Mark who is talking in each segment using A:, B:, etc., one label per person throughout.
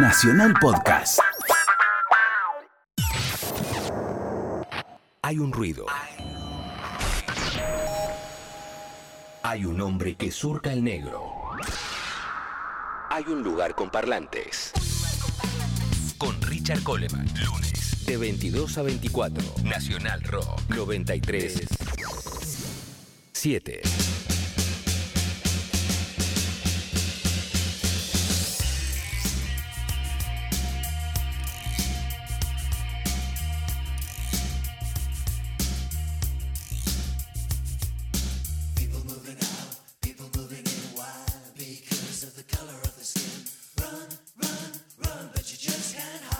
A: Nacional Podcast.
B: Hay un ruido. Hay un hombre que surca el negro. Hay un lugar con parlantes. Con Richard Coleman, lunes, de 22 a 24. Nacional Rock 93 7.
C: For a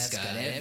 C: That's got, it.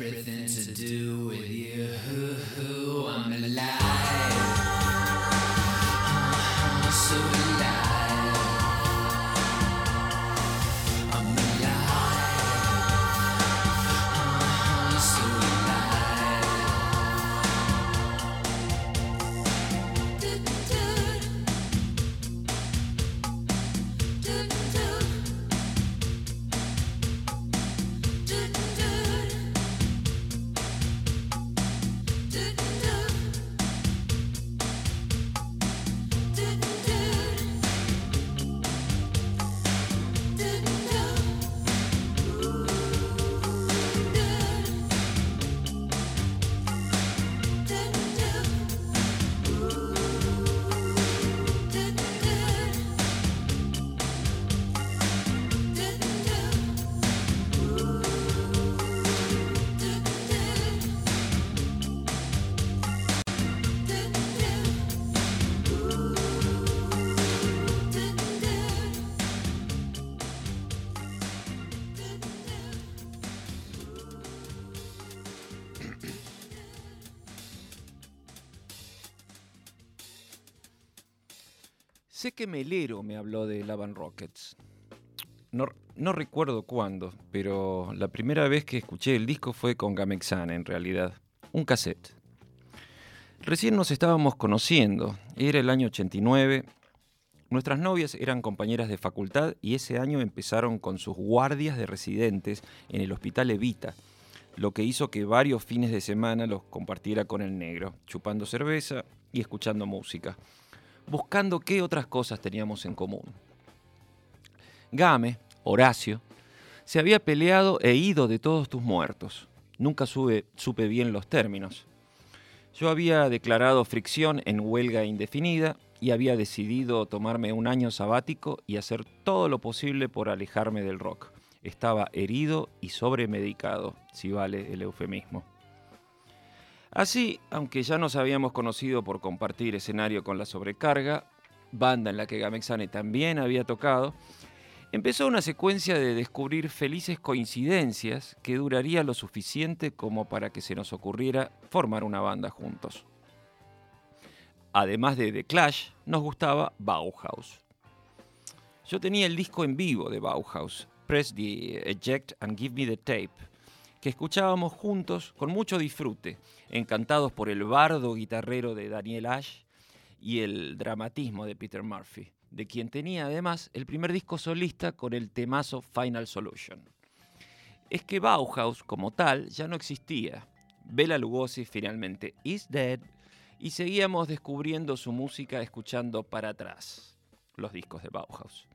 A: Sé que Melero me habló de Lavan Rockets. No, no recuerdo cuándo, pero la primera vez que escuché el disco fue con Gamexana, en realidad. Un cassette. Recién nos estábamos conociendo. Era el año 89. Nuestras novias eran compañeras de facultad y ese año empezaron con sus guardias de residentes en el Hospital Evita, lo que hizo que varios fines de semana los compartiera con el negro, chupando cerveza y escuchando música, buscando qué otras cosas teníamos en común. Game, Horacio, se había peleado e ido de todos tus muertos. Nunca supe bien los términos. Yo había declarado fricción en huelga indefinida y había decidido tomarme un año sabático y hacer todo lo posible por alejarme del rock. Estaba herido y sobremedicado, si vale el eufemismo. Así, aunque ya nos habíamos conocido por compartir escenario con la sobrecarga, banda en la que Gamexane también había tocado, empezó una secuencia de descubrir felices coincidencias que duraría lo suficiente como para que se nos ocurriera formar una banda juntos. Además de The Clash, nos gustaba Bauhaus. Yo tenía el disco en vivo de Bauhaus, Press the Eject and Give Me the Tape, que escuchábamos juntos con mucho disfrute, encantados por el bardo guitarrero de Daniel Ash y el dramatismo de Peter Murphy de quien tenía además el primer disco solista con el temazo Final Solution. Es que Bauhaus como tal ya no existía. Bela Lugosi finalmente is dead y seguíamos descubriendo su música escuchando para atrás los discos de Bauhaus.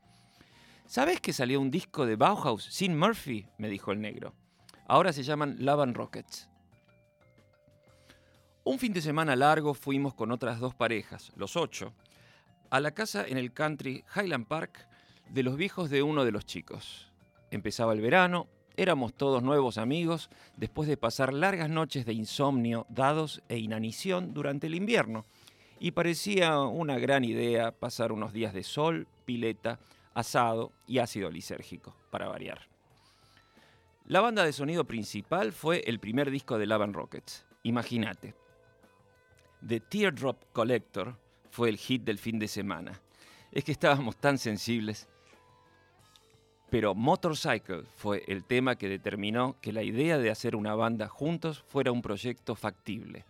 A: ¿Sabes que salió un disco de Bauhaus sin Murphy? me dijo el negro. Ahora se llaman Love Rockets. Un fin de semana largo fuimos con otras dos parejas, los ocho, a la casa en el country Highland Park de los viejos de uno de los chicos. Empezaba el verano, éramos todos nuevos amigos después de pasar largas noches de insomnio, dados e inanición durante el invierno, y parecía una gran idea pasar unos días de sol, pileta, asado y ácido lisérgico, para variar. La banda de sonido principal fue el primer disco de Lavan Rockets. Imagínate. The Teardrop Collector fue el hit del fin de semana. Es que estábamos tan sensibles. Pero Motorcycle fue el tema que determinó que la idea de hacer una banda juntos fuera un proyecto factible,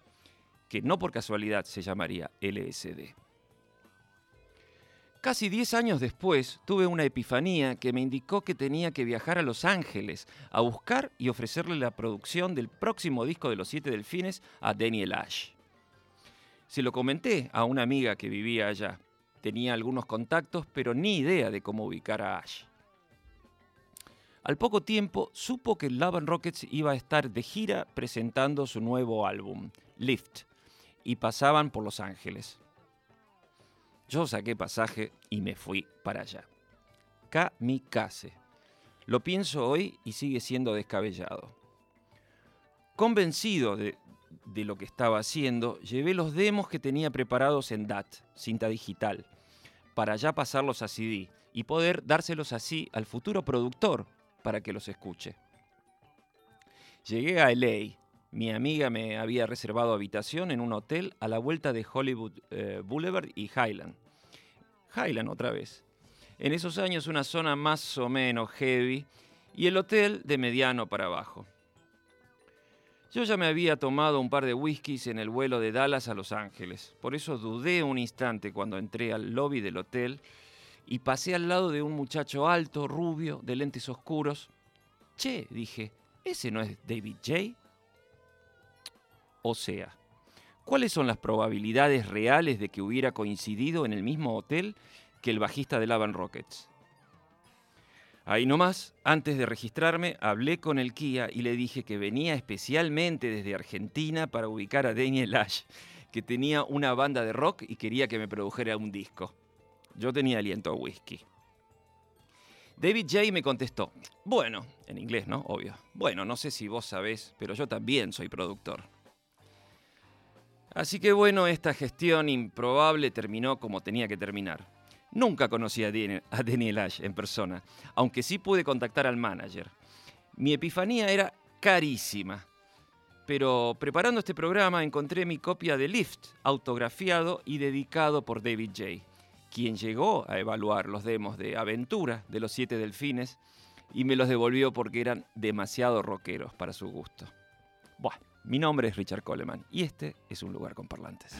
A: que no por casualidad se llamaría LSD. Casi 10 años después tuve una epifanía que me indicó que tenía que viajar a Los Ángeles a buscar y ofrecerle la producción del próximo disco de los Siete Delfines a Daniel Ash. Se lo comenté a una amiga que vivía allá. Tenía algunos contactos, pero ni idea de cómo ubicar a Ash. Al poco tiempo supo que Love and Rockets iba a estar de gira presentando su nuevo álbum, Lift, y pasaban por Los Ángeles. Yo saqué pasaje y me fui para allá. Kamikaze. Lo pienso hoy y sigue siendo descabellado. Convencido de, lo que estaba haciendo, llevé los demos que tenía preparados en DAT, cinta digital, para ya pasarlos a CD y poder dárselos así al futuro productor para que los escuche. Llegué a LA. Mi amiga me había reservado habitación en un hotel a la vuelta de Hollywood eh, Boulevard y Highland. Highland otra vez. En esos años una zona más o menos heavy y el hotel de mediano para abajo. Yo ya me había tomado un par de whiskies en el vuelo de Dallas a Los Ángeles, por eso dudé un instante cuando entré al lobby del hotel y pasé al lado de un muchacho alto, rubio, de lentes oscuros. Che, dije, ¿ese no es David J? O sea, ¿cuáles son las probabilidades reales de que hubiera coincidido en el mismo hotel que el bajista de Lavan Rockets? Ahí nomás, antes de registrarme, hablé con el Kia y le dije que venía especialmente desde Argentina para ubicar a Daniel Ash, que tenía una banda de rock y quería que me produjera un disco. Yo tenía aliento a whisky. David J. me contestó, bueno, en inglés, ¿no? Obvio. Bueno, no sé si vos sabés, pero yo también soy productor. Así que bueno, esta gestión improbable terminó como tenía que terminar. Nunca conocí a Daniel Ash en persona, aunque sí pude contactar al manager. Mi epifanía era carísima. Pero preparando este programa encontré mi copia de Lift, autografiado y dedicado por David J.,
D: quien llegó a evaluar los demos de Aventura de los Siete Delfines y me los devolvió porque eran demasiado rockeros para su gusto. Buah, mi nombre es Richard Coleman y este es un lugar con parlantes.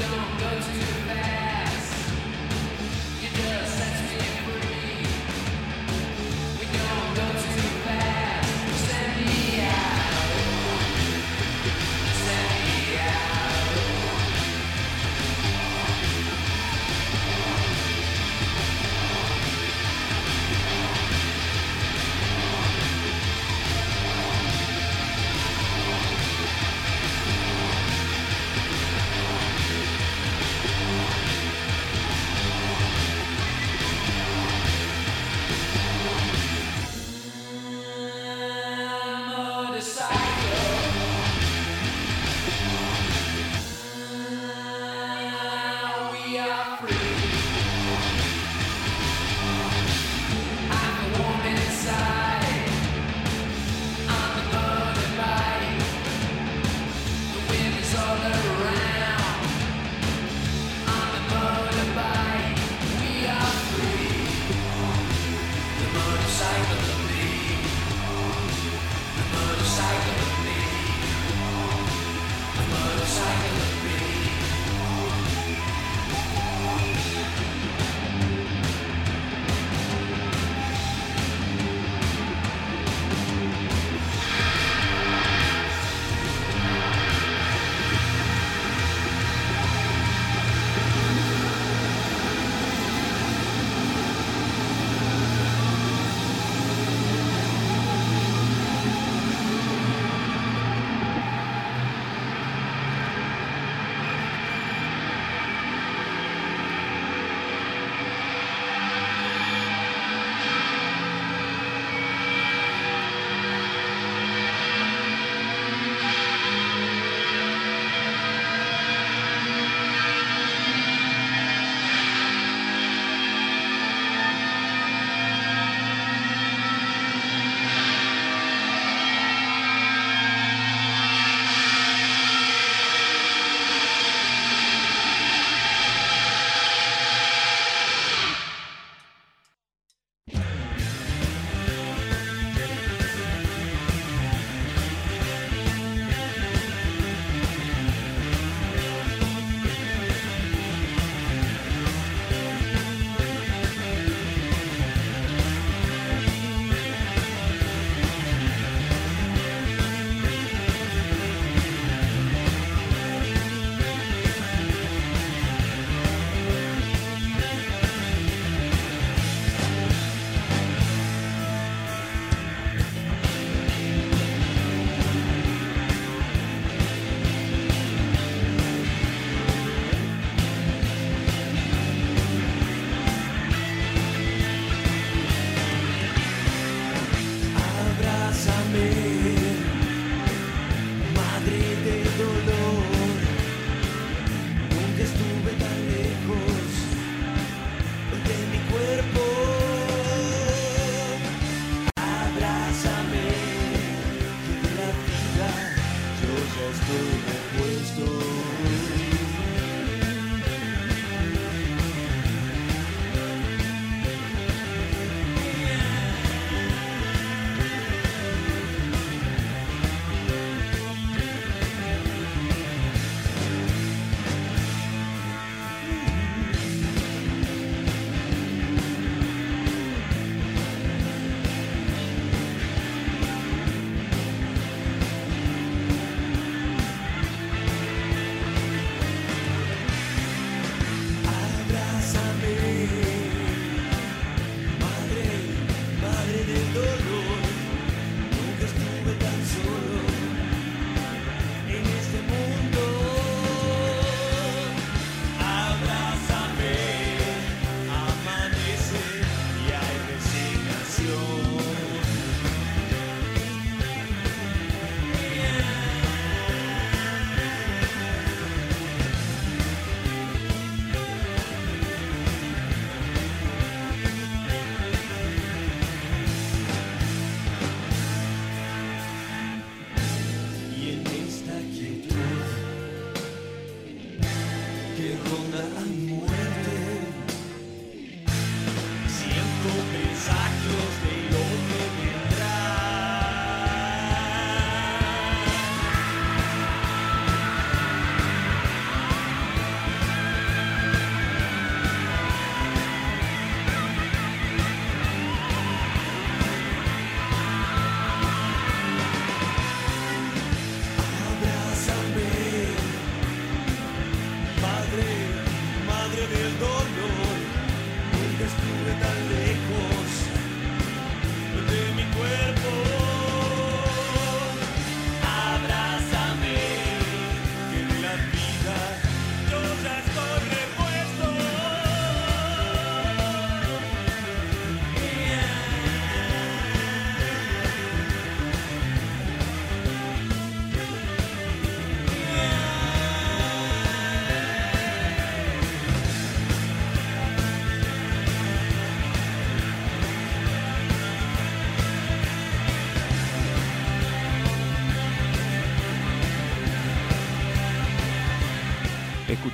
E: don't go too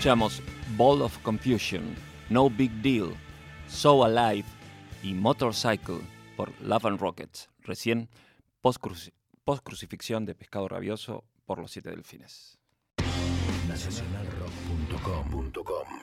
E: Escuchamos Ball of Confusion, No Big Deal, So Alive y Motorcycle por Love and Rockets, recién post-crucifixión de Pescado Rabioso por los Siete Delfines.